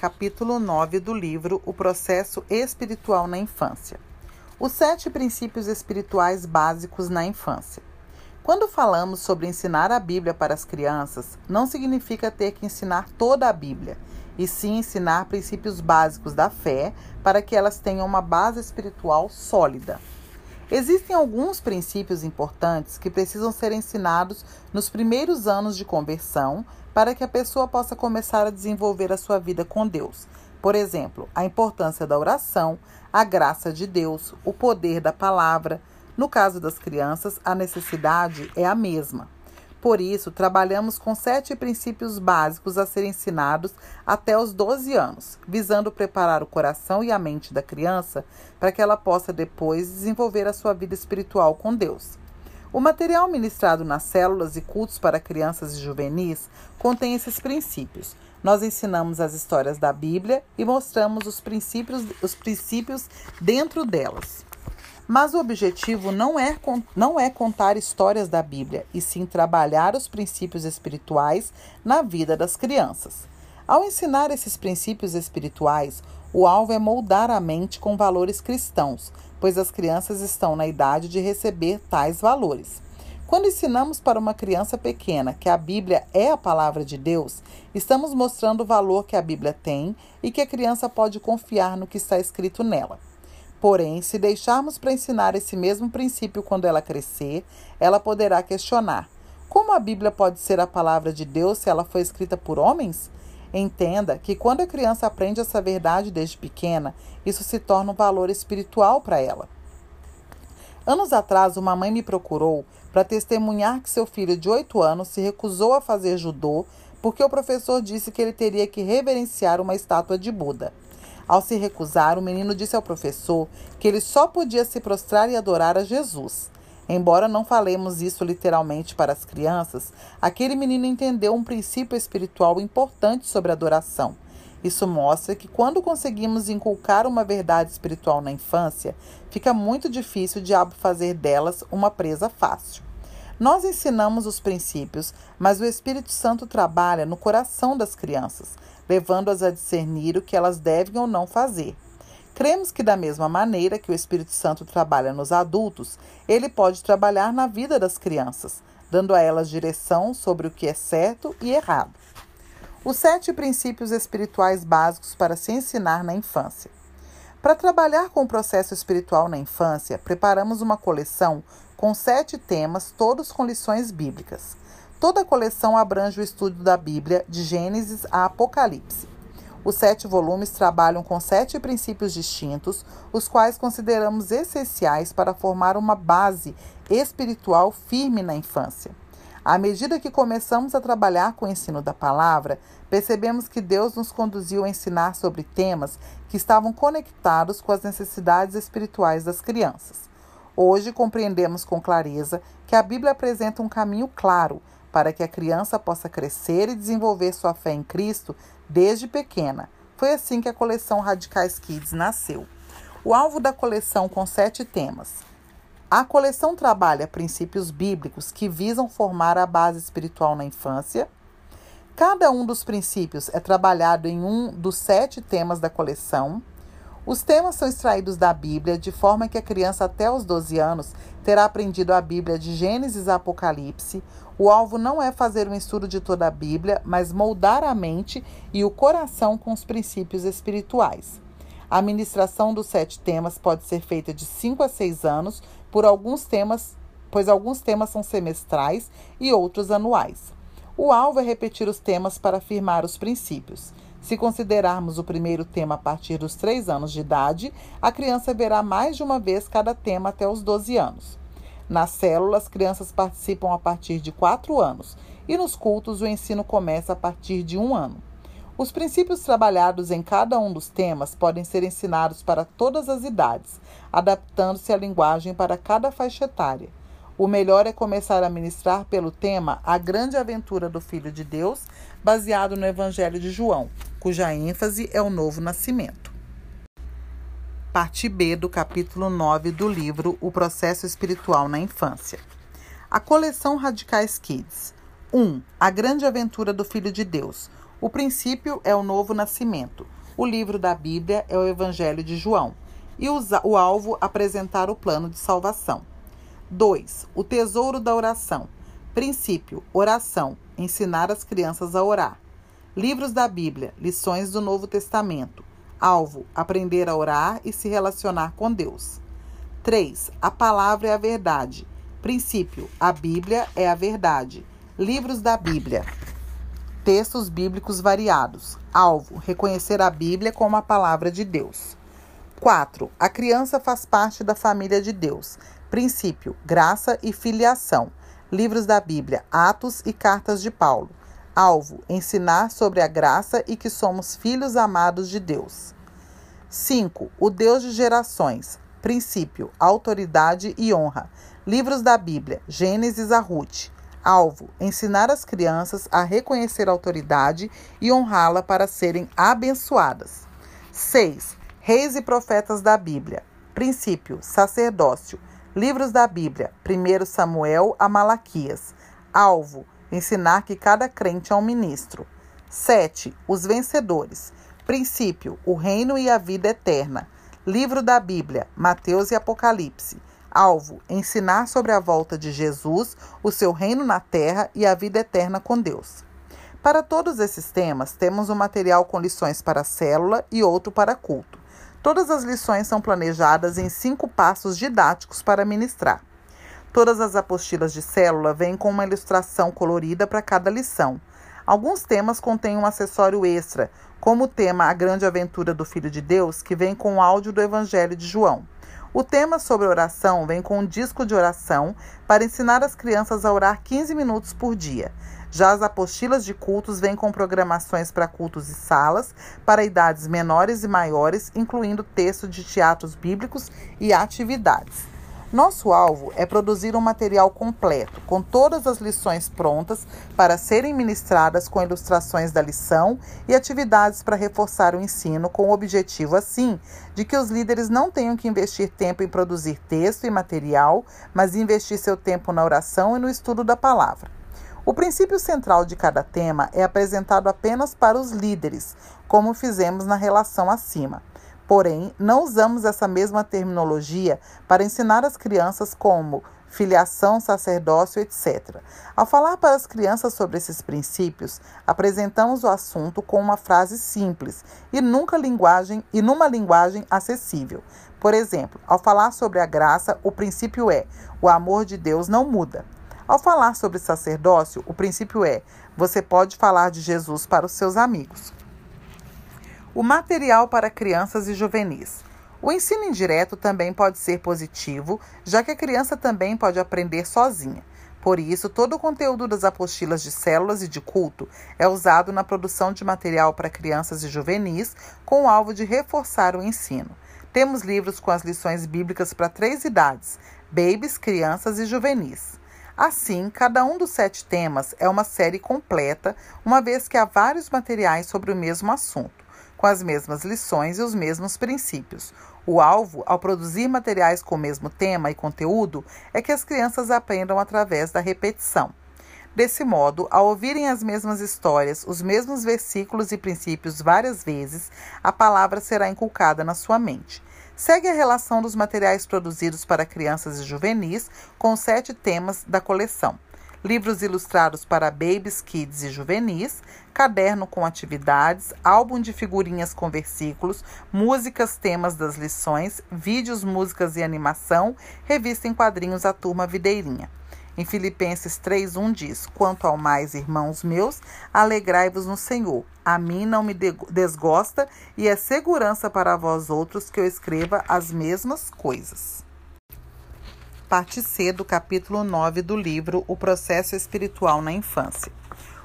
capítulo 9 do livro O Processo Espiritual na Infância. Os sete princípios espirituais básicos na infância. Quando falamos sobre ensinar a Bíblia para as crianças, não significa ter que ensinar toda a Bíblia, e sim ensinar princípios básicos da fé para que elas tenham uma base espiritual sólida. Existem alguns princípios importantes que precisam ser ensinados nos primeiros anos de conversão para que a pessoa possa começar a desenvolver a sua vida com Deus. Por exemplo, a importância da oração, a graça de Deus, o poder da palavra. No caso das crianças, a necessidade é a mesma. Por isso, trabalhamos com sete princípios básicos a serem ensinados até os 12 anos, visando preparar o coração e a mente da criança para que ela possa depois desenvolver a sua vida espiritual com Deus. O material ministrado nas células e cultos para crianças e juvenis contém esses princípios. Nós ensinamos as histórias da Bíblia e mostramos os princípios, os princípios dentro delas. Mas o objetivo não é, não é contar histórias da Bíblia, e sim trabalhar os princípios espirituais na vida das crianças. Ao ensinar esses princípios espirituais, o alvo é moldar a mente com valores cristãos, pois as crianças estão na idade de receber tais valores. Quando ensinamos para uma criança pequena que a Bíblia é a palavra de Deus, estamos mostrando o valor que a Bíblia tem e que a criança pode confiar no que está escrito nela. Porém, se deixarmos para ensinar esse mesmo princípio quando ela crescer, ela poderá questionar: como a Bíblia pode ser a palavra de Deus se ela foi escrita por homens? Entenda que quando a criança aprende essa verdade desde pequena, isso se torna um valor espiritual para ela. Anos atrás, uma mãe me procurou para testemunhar que seu filho de 8 anos se recusou a fazer judô porque o professor disse que ele teria que reverenciar uma estátua de Buda. Ao se recusar, o menino disse ao professor que ele só podia se prostrar e adorar a Jesus. Embora não falemos isso literalmente para as crianças, aquele menino entendeu um princípio espiritual importante sobre adoração. Isso mostra que quando conseguimos inculcar uma verdade espiritual na infância, fica muito difícil o diabo fazer delas uma presa fácil. Nós ensinamos os princípios, mas o Espírito Santo trabalha no coração das crianças, levando-as a discernir o que elas devem ou não fazer. Cremos que, da mesma maneira que o Espírito Santo trabalha nos adultos, ele pode trabalhar na vida das crianças, dando a elas direção sobre o que é certo e errado. Os sete princípios espirituais básicos para se ensinar na infância. Para trabalhar com o processo espiritual na infância, preparamos uma coleção com sete temas, todos com lições bíblicas. Toda a coleção abrange o estudo da Bíblia, de Gênesis a Apocalipse. Os sete volumes trabalham com sete princípios distintos, os quais consideramos essenciais para formar uma base espiritual firme na infância. À medida que começamos a trabalhar com o ensino da palavra, percebemos que Deus nos conduziu a ensinar sobre temas que estavam conectados com as necessidades espirituais das crianças. Hoje compreendemos com clareza que a Bíblia apresenta um caminho claro para que a criança possa crescer e desenvolver sua fé em Cristo desde pequena. Foi assim que a coleção Radicais Kids nasceu. O alvo da coleção com sete temas. A coleção trabalha princípios bíblicos que visam formar a base espiritual na infância. Cada um dos princípios é trabalhado em um dos sete temas da coleção. Os temas são extraídos da Bíblia, de forma que a criança até os 12 anos terá aprendido a Bíblia de Gênesis a Apocalipse. O alvo não é fazer um estudo de toda a Bíblia, mas moldar a mente e o coração com os princípios espirituais. A ministração dos sete temas pode ser feita de 5 a 6 anos, por alguns temas, pois alguns temas são semestrais e outros anuais. O alvo é repetir os temas para afirmar os princípios. Se considerarmos o primeiro tema a partir dos 3 anos de idade, a criança verá mais de uma vez cada tema até os 12 anos. Nas células, crianças participam a partir de 4 anos e nos cultos o ensino começa a partir de um ano. Os princípios trabalhados em cada um dos temas podem ser ensinados para todas as idades, adaptando-se a linguagem para cada faixa etária. O melhor é começar a ministrar pelo tema A Grande Aventura do Filho de Deus, baseado no Evangelho de João, cuja ênfase é o novo nascimento. Parte B do capítulo 9 do livro O Processo Espiritual na Infância. A coleção Radicais Kids. 1. A Grande Aventura do Filho de Deus. O princípio é o novo nascimento. O livro da Bíblia é o Evangelho de João. E o alvo, apresentar o plano de salvação. 2. O tesouro da oração. Princípio: oração. Ensinar as crianças a orar. Livros da Bíblia, lições do Novo Testamento. Alvo: aprender a orar e se relacionar com Deus. 3. A palavra é a verdade. Princípio: a Bíblia é a verdade. Livros da Bíblia. Textos bíblicos variados. Alvo: reconhecer a Bíblia como a palavra de Deus. 4. A criança faz parte da família de Deus. Princípio: graça e filiação. Livros da Bíblia, Atos e Cartas de Paulo. Alvo: ensinar sobre a graça e que somos filhos amados de Deus. 5. O Deus de gerações. Princípio: autoridade e honra. Livros da Bíblia, Gênesis a Ruth. Alvo: ensinar as crianças a reconhecer a autoridade e honrá-la para serem abençoadas. 6. Reis e profetas da Bíblia. Princípio: sacerdócio. Livros da Bíblia: 1 Samuel a Malaquias. Alvo: ensinar que cada crente é um ministro. 7. Os vencedores. Princípio: o reino e a vida eterna. Livro da Bíblia: Mateus e Apocalipse. Alvo: ensinar sobre a volta de Jesus, o seu reino na terra e a vida eterna com Deus. Para todos esses temas, temos um material com lições para célula e outro para culto. Todas as lições são planejadas em cinco passos didáticos para ministrar. Todas as apostilas de célula vêm com uma ilustração colorida para cada lição. Alguns temas contêm um acessório extra, como o tema A Grande Aventura do Filho de Deus, que vem com o áudio do Evangelho de João. O tema sobre oração vem com um disco de oração para ensinar as crianças a orar 15 minutos por dia. Já as apostilas de cultos vêm com programações para cultos e salas, para idades menores e maiores, incluindo texto de teatros bíblicos e atividades. Nosso alvo é produzir um material completo, com todas as lições prontas para serem ministradas com ilustrações da lição e atividades para reforçar o ensino, com o objetivo, assim, de que os líderes não tenham que investir tempo em produzir texto e material, mas investir seu tempo na oração e no estudo da palavra. O princípio central de cada tema é apresentado apenas para os líderes, como fizemos na relação acima. Porém, não usamos essa mesma terminologia para ensinar as crianças como filiação, sacerdócio, etc. Ao falar para as crianças sobre esses princípios, apresentamos o assunto com uma frase simples e nunca linguagem e numa linguagem acessível. Por exemplo, ao falar sobre a graça, o princípio é: o amor de Deus não muda. Ao falar sobre sacerdócio, o princípio é: você pode falar de Jesus para os seus amigos. O material para crianças e juvenis. O ensino indireto também pode ser positivo, já que a criança também pode aprender sozinha. Por isso, todo o conteúdo das apostilas de células e de culto é usado na produção de material para crianças e juvenis, com o alvo de reforçar o ensino. Temos livros com as lições bíblicas para três idades: babies, crianças e juvenis. Assim, cada um dos sete temas é uma série completa, uma vez que há vários materiais sobre o mesmo assunto com as mesmas lições e os mesmos princípios. O alvo, ao produzir materiais com o mesmo tema e conteúdo, é que as crianças aprendam através da repetição. Desse modo, ao ouvirem as mesmas histórias, os mesmos versículos e princípios várias vezes, a palavra será inculcada na sua mente. Segue a relação dos materiais produzidos para crianças e juvenis com sete temas da coleção livros ilustrados para babies, kids e juvenis, caderno com atividades, álbum de figurinhas com versículos, músicas, temas das lições, vídeos, músicas e animação, revista em quadrinhos A Turma Videirinha. Em Filipenses 3:1 diz: Quanto ao mais, irmãos meus, alegrai-vos no Senhor. A mim não me desgosta e é segurança para vós outros que eu escreva as mesmas coisas parte C do capítulo 9 do livro O Processo Espiritual na Infância.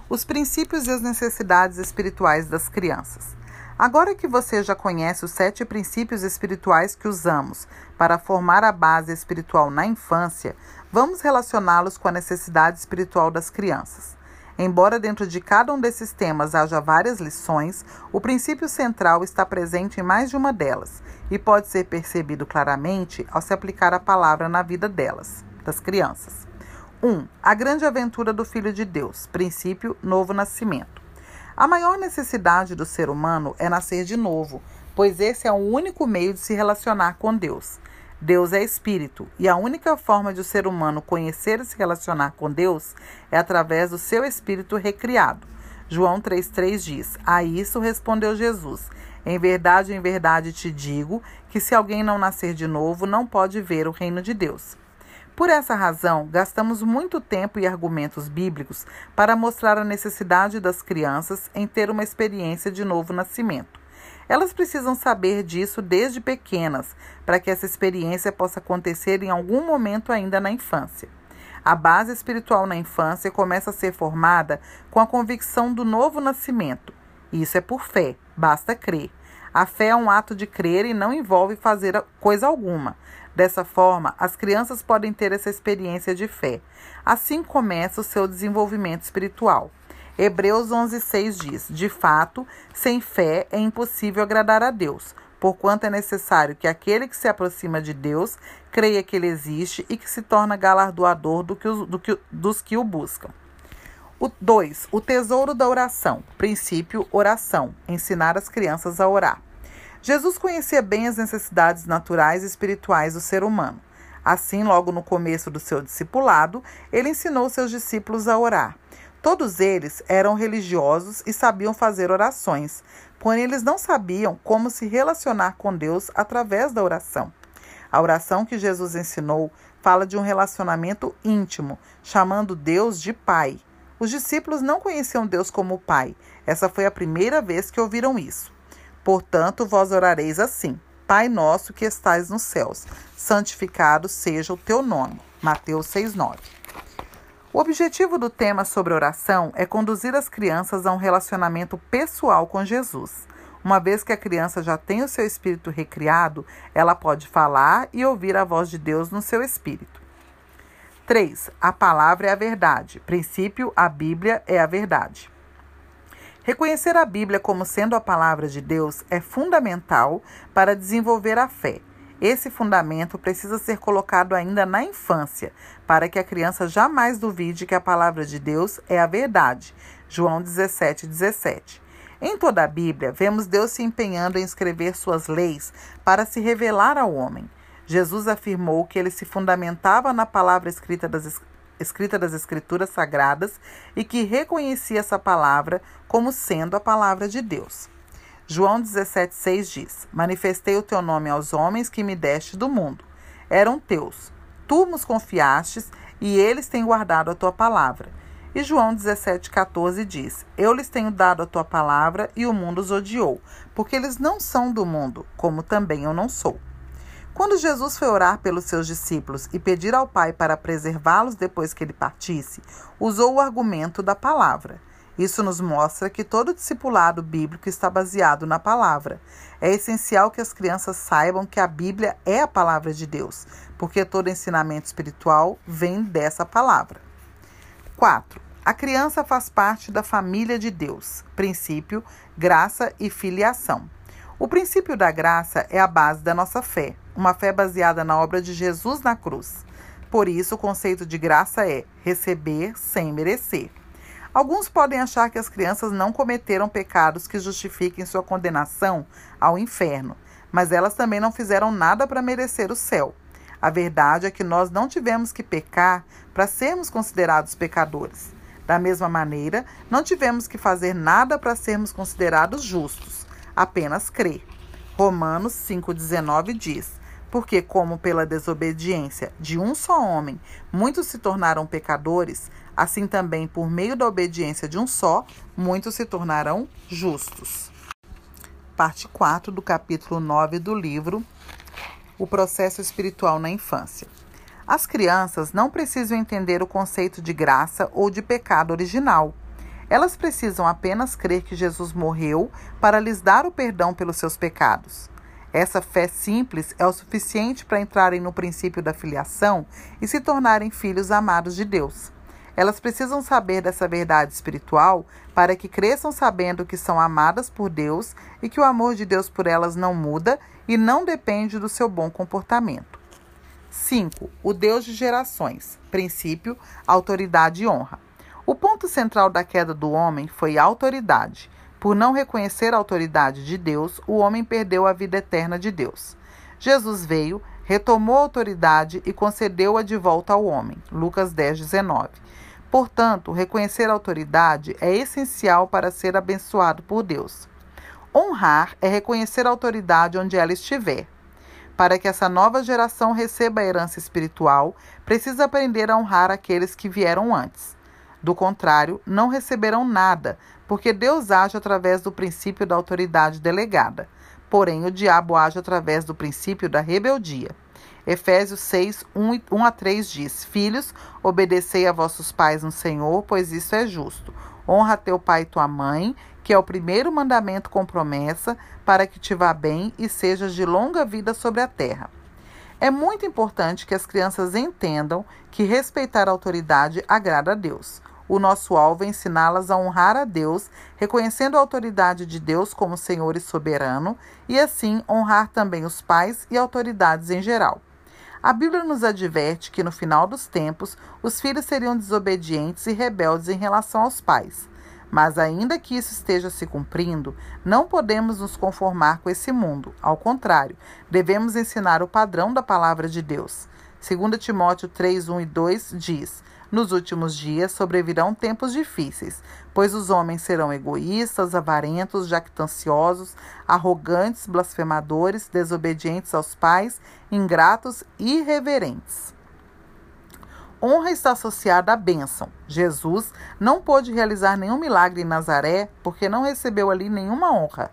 Os princípios e as necessidades espirituais das crianças. Agora que você já conhece os sete princípios espirituais que usamos para formar a base espiritual na infância, vamos relacioná-los com a necessidade espiritual das crianças. Embora dentro de cada um desses temas haja várias lições, o princípio central está presente em mais de uma delas e pode ser percebido claramente ao se aplicar a palavra na vida delas, das crianças. 1. Um, a grande aventura do Filho de Deus, princípio novo nascimento. A maior necessidade do ser humano é nascer de novo, pois esse é o único meio de se relacionar com Deus. Deus é espírito, e a única forma de o ser humano conhecer e se relacionar com Deus é através do seu espírito recriado. João 3,3 diz: A isso respondeu Jesus: Em verdade, em verdade te digo que se alguém não nascer de novo, não pode ver o reino de Deus. Por essa razão, gastamos muito tempo e argumentos bíblicos para mostrar a necessidade das crianças em ter uma experiência de novo nascimento. Elas precisam saber disso desde pequenas, para que essa experiência possa acontecer em algum momento ainda na infância. A base espiritual na infância começa a ser formada com a convicção do novo nascimento. Isso é por fé, basta crer. A fé é um ato de crer e não envolve fazer coisa alguma. Dessa forma, as crianças podem ter essa experiência de fé. Assim começa o seu desenvolvimento espiritual. Hebreus 11:6 diz: De fato, sem fé é impossível agradar a Deus, porquanto é necessário que aquele que se aproxima de Deus creia que ele existe e que se torna galardoador do que os, do que, dos que o buscam. 2. O, o tesouro da oração. Princípio: oração. Ensinar as crianças a orar. Jesus conhecia bem as necessidades naturais e espirituais do ser humano. Assim, logo no começo do seu discipulado, ele ensinou seus discípulos a orar. Todos eles eram religiosos e sabiam fazer orações, porém eles não sabiam como se relacionar com Deus através da oração. A oração que Jesus ensinou fala de um relacionamento íntimo, chamando Deus de Pai. Os discípulos não conheciam Deus como Pai. Essa foi a primeira vez que ouviram isso. Portanto, vós orareis assim: Pai nosso que estais nos céus, santificado seja o teu nome. Mateus 6:9. O objetivo do tema sobre oração é conduzir as crianças a um relacionamento pessoal com Jesus. Uma vez que a criança já tem o seu espírito recriado, ela pode falar e ouvir a voz de Deus no seu espírito. 3. A palavra é a verdade. Princípio: a Bíblia é a verdade. Reconhecer a Bíblia como sendo a palavra de Deus é fundamental para desenvolver a fé. Esse fundamento precisa ser colocado ainda na infância, para que a criança jamais duvide que a palavra de Deus é a verdade. João 17, 17. Em toda a Bíblia, vemos Deus se empenhando em escrever suas leis para se revelar ao homem. Jesus afirmou que ele se fundamentava na palavra escrita das, escrita das Escrituras Sagradas e que reconhecia essa palavra como sendo a palavra de Deus. João 17,6 diz: Manifestei o teu nome aos homens que me deste do mundo. Eram teus. Tu nos confiastes e eles têm guardado a tua palavra. E João 17,14 diz: Eu lhes tenho dado a tua palavra e o mundo os odiou, porque eles não são do mundo, como também eu não sou. Quando Jesus foi orar pelos seus discípulos e pedir ao Pai para preservá-los depois que ele partisse, usou o argumento da palavra. Isso nos mostra que todo discipulado bíblico está baseado na palavra. É essencial que as crianças saibam que a Bíblia é a palavra de Deus, porque todo ensinamento espiritual vem dessa palavra. 4. A criança faz parte da família de Deus. Princípio: graça e filiação. O princípio da graça é a base da nossa fé, uma fé baseada na obra de Jesus na cruz. Por isso, o conceito de graça é receber sem merecer. Alguns podem achar que as crianças não cometeram pecados que justifiquem sua condenação ao inferno, mas elas também não fizeram nada para merecer o céu. A verdade é que nós não tivemos que pecar para sermos considerados pecadores. Da mesma maneira, não tivemos que fazer nada para sermos considerados justos, apenas crer. Romanos 5,19 diz: Porque, como pela desobediência de um só homem muitos se tornaram pecadores, Assim também, por meio da obediência de um só, muitos se tornarão justos. Parte 4 do capítulo 9 do livro O processo espiritual na infância. As crianças não precisam entender o conceito de graça ou de pecado original. Elas precisam apenas crer que Jesus morreu para lhes dar o perdão pelos seus pecados. Essa fé simples é o suficiente para entrarem no princípio da filiação e se tornarem filhos amados de Deus. Elas precisam saber dessa verdade espiritual para que cresçam sabendo que são amadas por Deus e que o amor de Deus por elas não muda e não depende do seu bom comportamento. 5. O Deus de gerações. Princípio, autoridade e honra. O ponto central da queda do homem foi a autoridade. Por não reconhecer a autoridade de Deus, o homem perdeu a vida eterna de Deus. Jesus veio, retomou a autoridade e concedeu-a de volta ao homem. Lucas 10, 19. Portanto, reconhecer a autoridade é essencial para ser abençoado por Deus. Honrar é reconhecer a autoridade onde ela estiver. Para que essa nova geração receba a herança espiritual, precisa aprender a honrar aqueles que vieram antes. Do contrário, não receberão nada, porque Deus age através do princípio da autoridade delegada. Porém, o diabo age através do princípio da rebeldia. Efésios 6, 1, 1 a 3 diz: Filhos, obedecei a vossos pais no Senhor, pois isso é justo. Honra teu pai e tua mãe, que é o primeiro mandamento com promessa, para que te vá bem e sejas de longa vida sobre a terra. É muito importante que as crianças entendam que respeitar a autoridade agrada a Deus. O nosso alvo é ensiná-las a honrar a Deus, reconhecendo a autoridade de Deus como Senhor e soberano, e assim honrar também os pais e autoridades em geral. A Bíblia nos adverte que no final dos tempos os filhos seriam desobedientes e rebeldes em relação aos pais. Mas, ainda que isso esteja se cumprindo, não podemos nos conformar com esse mundo. Ao contrário, devemos ensinar o padrão da palavra de Deus. 2 Timóteo 3, 1 e 2 diz: Nos últimos dias sobrevirão tempos difíceis, pois os homens serão egoístas, avarentos, jactanciosos, arrogantes, blasfemadores, desobedientes aos pais, ingratos e irreverentes. Honra está associada à bênção. Jesus não pôde realizar nenhum milagre em Nazaré porque não recebeu ali nenhuma honra.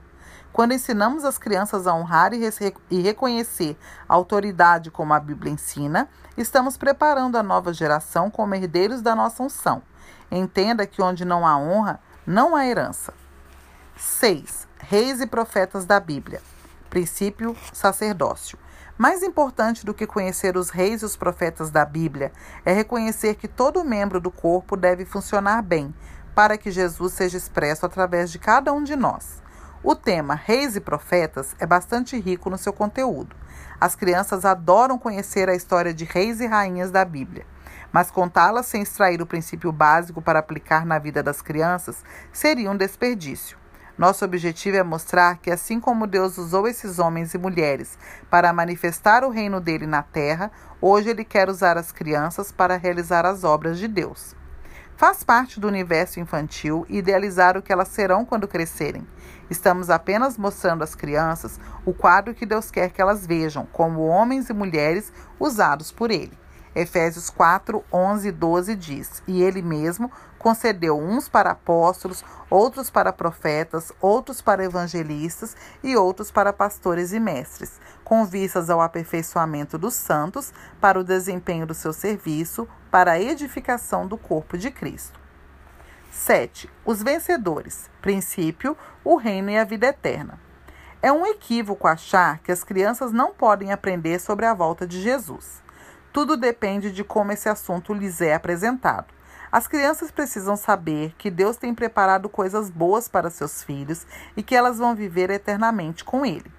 Quando ensinamos as crianças a honrar e, reconhecer a autoridade como a Bíblia ensina, estamos preparando a nova geração como herdeiros da nossa unção. Entenda que onde não há honra, não há herança. 6. Reis e profetas da Bíblia. Princípio sacerdócio. Mais importante do que conhecer os reis e os profetas da Bíblia é reconhecer que todo membro do corpo deve funcionar bem, para que Jesus seja expresso através de cada um de nós. O tema Reis e Profetas é bastante rico no seu conteúdo. As crianças adoram conhecer a história de reis e rainhas da Bíblia, mas contá-las sem extrair o princípio básico para aplicar na vida das crianças seria um desperdício. Nosso objetivo é mostrar que, assim como Deus usou esses homens e mulheres para manifestar o reino dele na terra, hoje ele quer usar as crianças para realizar as obras de Deus. Faz parte do universo infantil idealizar o que elas serão quando crescerem. Estamos apenas mostrando às crianças o quadro que Deus quer que elas vejam, como homens e mulheres usados por Ele. Efésios 4, 11 e 12 diz: E Ele mesmo concedeu uns para apóstolos, outros para profetas, outros para evangelistas e outros para pastores e mestres, com vistas ao aperfeiçoamento dos santos, para o desempenho do seu serviço, para a edificação do corpo de Cristo. 7. Os vencedores. Princípio, o reino e a vida eterna. É um equívoco achar que as crianças não podem aprender sobre a volta de Jesus. Tudo depende de como esse assunto lhes é apresentado. As crianças precisam saber que Deus tem preparado coisas boas para seus filhos e que elas vão viver eternamente com Ele.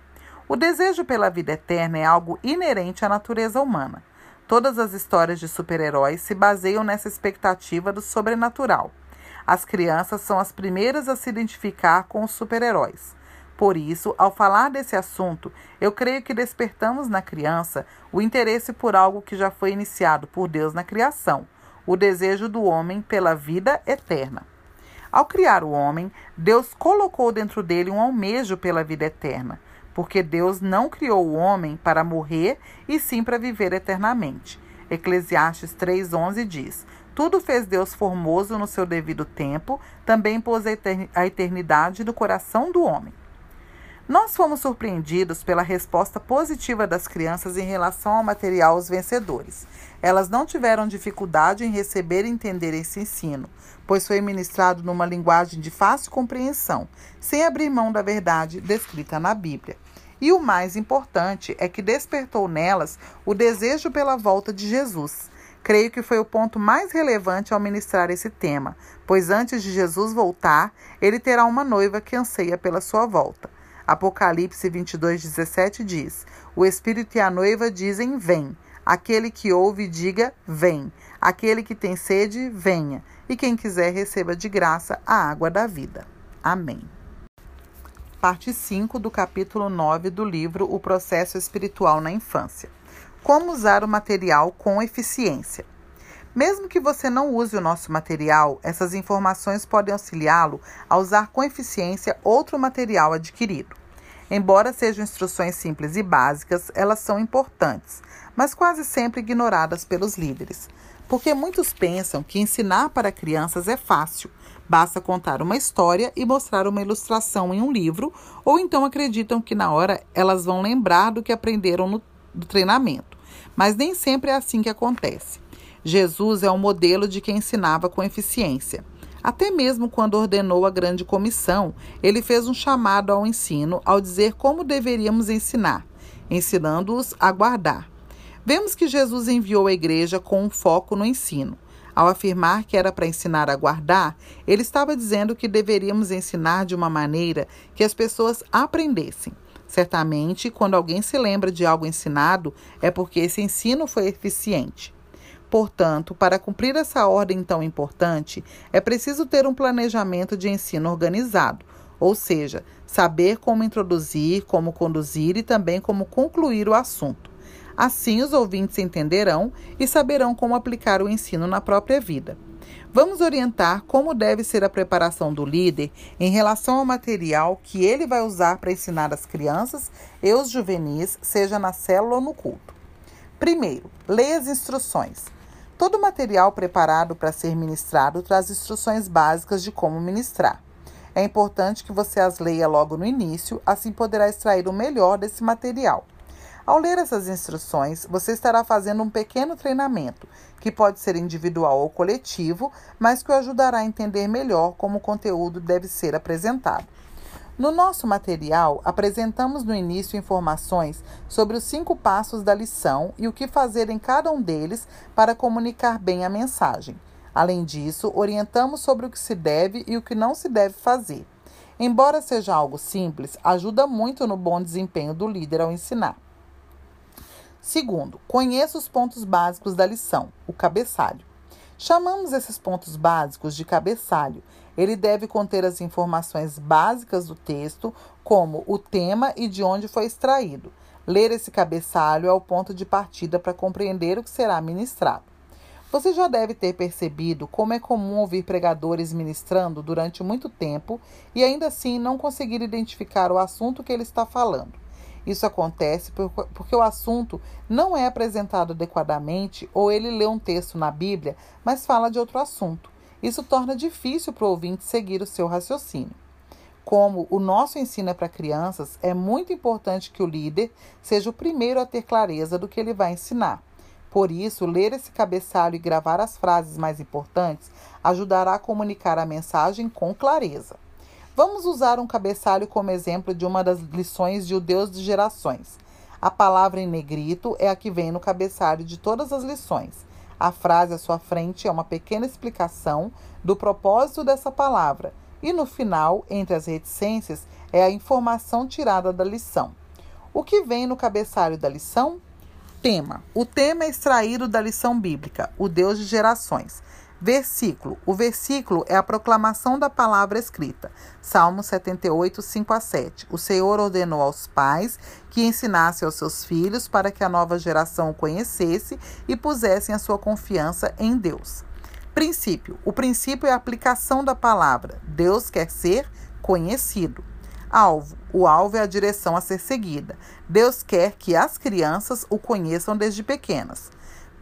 O desejo pela vida eterna é algo inerente à natureza humana. Todas as histórias de super-heróis se baseiam nessa expectativa do sobrenatural. As crianças são as primeiras a se identificar com os super-heróis. Por isso, ao falar desse assunto, eu creio que despertamos na criança o interesse por algo que já foi iniciado por Deus na criação, o desejo do homem pela vida eterna. Ao criar o homem, Deus colocou dentro dele um almejo pela vida eterna, porque Deus não criou o homem para morrer e sim para viver eternamente. Eclesiastes 3,11 diz: tudo fez Deus formoso no seu devido tempo, também pôs a eternidade no coração do homem. Nós fomos surpreendidos pela resposta positiva das crianças em relação ao material Os Vencedores. Elas não tiveram dificuldade em receber e entender esse ensino, pois foi ministrado numa linguagem de fácil compreensão, sem abrir mão da verdade descrita na Bíblia. E o mais importante é que despertou nelas o desejo pela volta de Jesus. Creio que foi o ponto mais relevante ao ministrar esse tema, pois antes de Jesus voltar, ele terá uma noiva que anseia pela sua volta. Apocalipse 22, 17 diz: O Espírito e a noiva dizem: Vem. Aquele que ouve, diga: Vem. Aquele que tem sede, venha, e quem quiser, receba de graça a água da vida. Amém. Parte 5 do capítulo 9 do livro O Processo Espiritual na Infância. Como usar o material com eficiência. Mesmo que você não use o nosso material, essas informações podem auxiliá-lo a usar com eficiência outro material adquirido. Embora sejam instruções simples e básicas, elas são importantes, mas quase sempre ignoradas pelos líderes. Porque muitos pensam que ensinar para crianças é fácil, basta contar uma história e mostrar uma ilustração em um livro, ou então acreditam que na hora elas vão lembrar do que aprenderam no, no treinamento. Mas nem sempre é assim que acontece. Jesus é um modelo de quem ensinava com eficiência. Até mesmo quando ordenou a grande comissão, ele fez um chamado ao ensino ao dizer como deveríamos ensinar, ensinando-os a guardar. Vemos que Jesus enviou a igreja com um foco no ensino. Ao afirmar que era para ensinar a guardar, ele estava dizendo que deveríamos ensinar de uma maneira que as pessoas aprendessem. Certamente, quando alguém se lembra de algo ensinado, é porque esse ensino foi eficiente. Portanto, para cumprir essa ordem tão importante, é preciso ter um planejamento de ensino organizado, ou seja, saber como introduzir, como conduzir e também como concluir o assunto. Assim, os ouvintes entenderão e saberão como aplicar o ensino na própria vida. Vamos orientar como deve ser a preparação do líder em relação ao material que ele vai usar para ensinar as crianças e os juvenis, seja na célula ou no culto. Primeiro, leia as instruções. Todo material preparado para ser ministrado traz instruções básicas de como ministrar. É importante que você as leia logo no início, assim poderá extrair o melhor desse material. Ao ler essas instruções, você estará fazendo um pequeno treinamento, que pode ser individual ou coletivo, mas que o ajudará a entender melhor como o conteúdo deve ser apresentado. No nosso material, apresentamos no início informações sobre os cinco passos da lição e o que fazer em cada um deles para comunicar bem a mensagem. Além disso, orientamos sobre o que se deve e o que não se deve fazer. Embora seja algo simples, ajuda muito no bom desempenho do líder ao ensinar. Segundo, conheça os pontos básicos da lição, o cabeçalho. Chamamos esses pontos básicos de cabeçalho ele deve conter as informações básicas do texto, como o tema e de onde foi extraído. Ler esse cabeçalho é o ponto de partida para compreender o que será ministrado. Você já deve ter percebido como é comum ouvir pregadores ministrando durante muito tempo e ainda assim não conseguir identificar o assunto que ele está falando. Isso acontece porque o assunto não é apresentado adequadamente ou ele lê um texto na Bíblia, mas fala de outro assunto. Isso torna difícil para o ouvinte seguir o seu raciocínio. Como o nosso ensino é para crianças, é muito importante que o líder seja o primeiro a ter clareza do que ele vai ensinar. Por isso, ler esse cabeçalho e gravar as frases mais importantes ajudará a comunicar a mensagem com clareza. Vamos usar um cabeçalho como exemplo de uma das lições de O Deus de Gerações. A palavra em negrito é a que vem no cabeçalho de todas as lições. A frase à sua frente é uma pequena explicação do propósito dessa palavra, e no final, entre as reticências, é a informação tirada da lição. O que vem no cabeçalho da lição? Tema. O tema é extraído da lição bíblica, o Deus de gerações. Versículo. O versículo é a proclamação da palavra escrita. Salmo 78, 5 a 7. O Senhor ordenou aos pais que ensinassem aos seus filhos para que a nova geração o conhecesse e pusessem a sua confiança em Deus. Princípio. O princípio é a aplicação da palavra. Deus quer ser conhecido. Alvo. O alvo é a direção a ser seguida. Deus quer que as crianças o conheçam desde pequenas.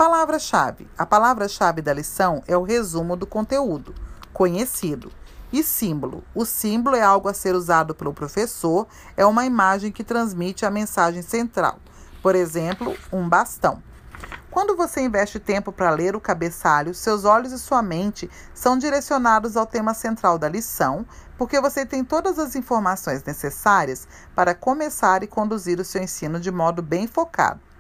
Palavra-chave. A palavra-chave da lição é o resumo do conteúdo, conhecido. E símbolo. O símbolo é algo a ser usado pelo professor, é uma imagem que transmite a mensagem central. Por exemplo, um bastão. Quando você investe tempo para ler o cabeçalho, seus olhos e sua mente são direcionados ao tema central da lição, porque você tem todas as informações necessárias para começar e conduzir o seu ensino de modo bem focado.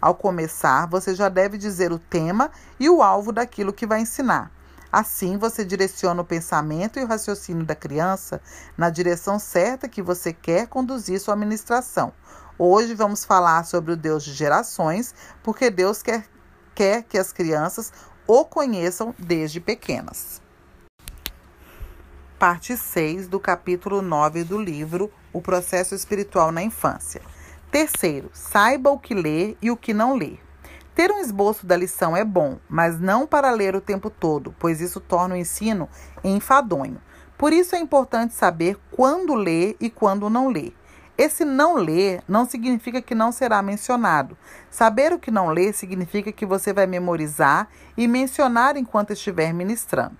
Ao começar, você já deve dizer o tema e o alvo daquilo que vai ensinar. Assim, você direciona o pensamento e o raciocínio da criança na direção certa que você quer conduzir sua administração. Hoje vamos falar sobre o Deus de gerações, porque Deus quer, quer que as crianças o conheçam desde pequenas. Parte 6 do capítulo 9 do livro O Processo Espiritual na Infância. Terceiro, saiba o que ler e o que não ler. Ter um esboço da lição é bom, mas não para ler o tempo todo, pois isso torna o ensino enfadonho. Por isso é importante saber quando ler e quando não ler. Esse não ler não significa que não será mencionado. Saber o que não ler significa que você vai memorizar e mencionar enquanto estiver ministrando.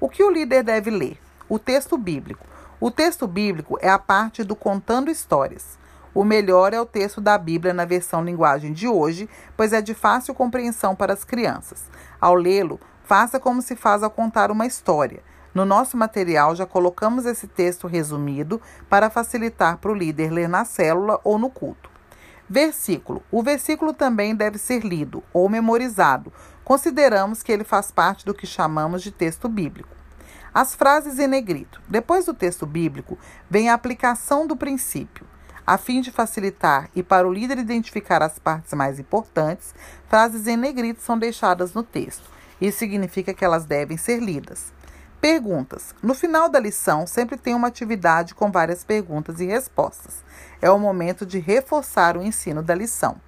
O que o líder deve ler? O texto bíblico. O texto bíblico é a parte do contando histórias. O melhor é o texto da Bíblia na versão linguagem de hoje, pois é de fácil compreensão para as crianças. Ao lê-lo, faça como se faz ao contar uma história. No nosso material já colocamos esse texto resumido para facilitar para o líder ler na célula ou no culto. Versículo. O versículo também deve ser lido ou memorizado. Consideramos que ele faz parte do que chamamos de texto bíblico. As frases em negrito. Depois do texto bíblico, vem a aplicação do princípio. A fim de facilitar e para o líder identificar as partes mais importantes, frases em negrito são deixadas no texto. Isso significa que elas devem ser lidas. Perguntas. No final da lição, sempre tem uma atividade com várias perguntas e respostas. É o momento de reforçar o ensino da lição.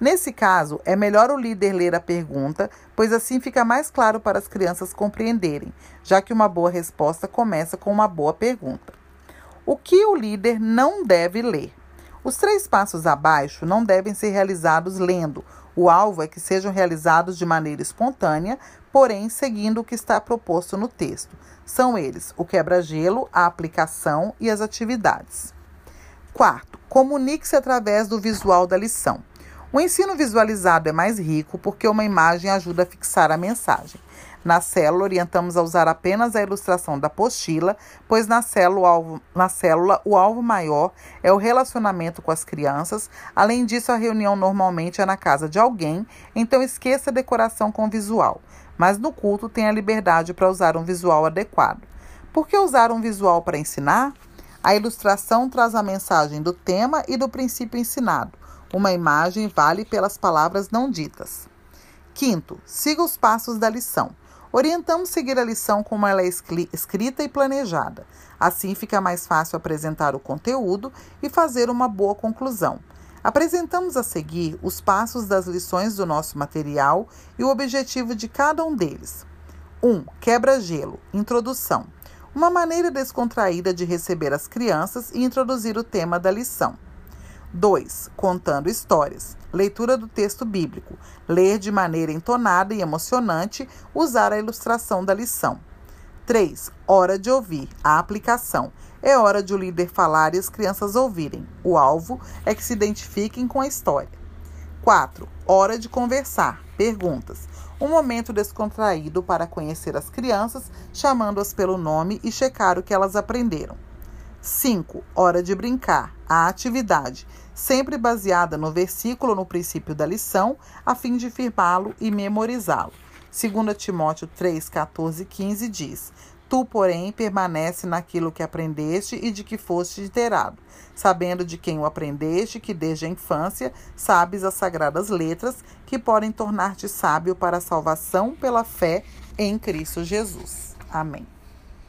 Nesse caso, é melhor o líder ler a pergunta, pois assim fica mais claro para as crianças compreenderem, já que uma boa resposta começa com uma boa pergunta. O que o líder não deve ler? Os três passos abaixo não devem ser realizados lendo. O alvo é que sejam realizados de maneira espontânea, porém seguindo o que está proposto no texto. São eles o quebra-gelo, a aplicação e as atividades. Quarto, comunique-se através do visual da lição. O ensino visualizado é mais rico porque uma imagem ajuda a fixar a mensagem. Na célula, orientamos a usar apenas a ilustração da apostila, pois na célula, o alvo, na célula o alvo maior é o relacionamento com as crianças. Além disso, a reunião normalmente é na casa de alguém, então esqueça a decoração com visual. Mas no culto tem a liberdade para usar um visual adequado. Por que usar um visual para ensinar? A ilustração traz a mensagem do tema e do princípio ensinado. Uma imagem vale pelas palavras não ditas. Quinto, siga os passos da lição. Orientamos seguir a lição como ela é escrita e planejada. Assim fica mais fácil apresentar o conteúdo e fazer uma boa conclusão. Apresentamos a seguir os passos das lições do nosso material e o objetivo de cada um deles. 1. Um, Quebra-gelo. Introdução. Uma maneira descontraída de receber as crianças e introduzir o tema da lição. 2. Contando histórias. Leitura do texto bíblico. Ler de maneira entonada e emocionante, usar a ilustração da lição. 3. Hora de ouvir. A aplicação. É hora de o líder falar e as crianças ouvirem. O alvo é que se identifiquem com a história. 4. Hora de conversar. Perguntas. Um momento descontraído para conhecer as crianças, chamando-as pelo nome e checar o que elas aprenderam. 5. Hora de brincar. A atividade, sempre baseada no versículo no princípio da lição, a fim de firmá-lo e memorizá-lo. 2 Timóteo 3, 14 e 15 diz: Tu, porém, permanece naquilo que aprendeste e de que foste inteirado, sabendo de quem o aprendeste, que desde a infância sabes as sagradas letras, que podem tornar-te sábio para a salvação pela fé em Cristo Jesus. Amém.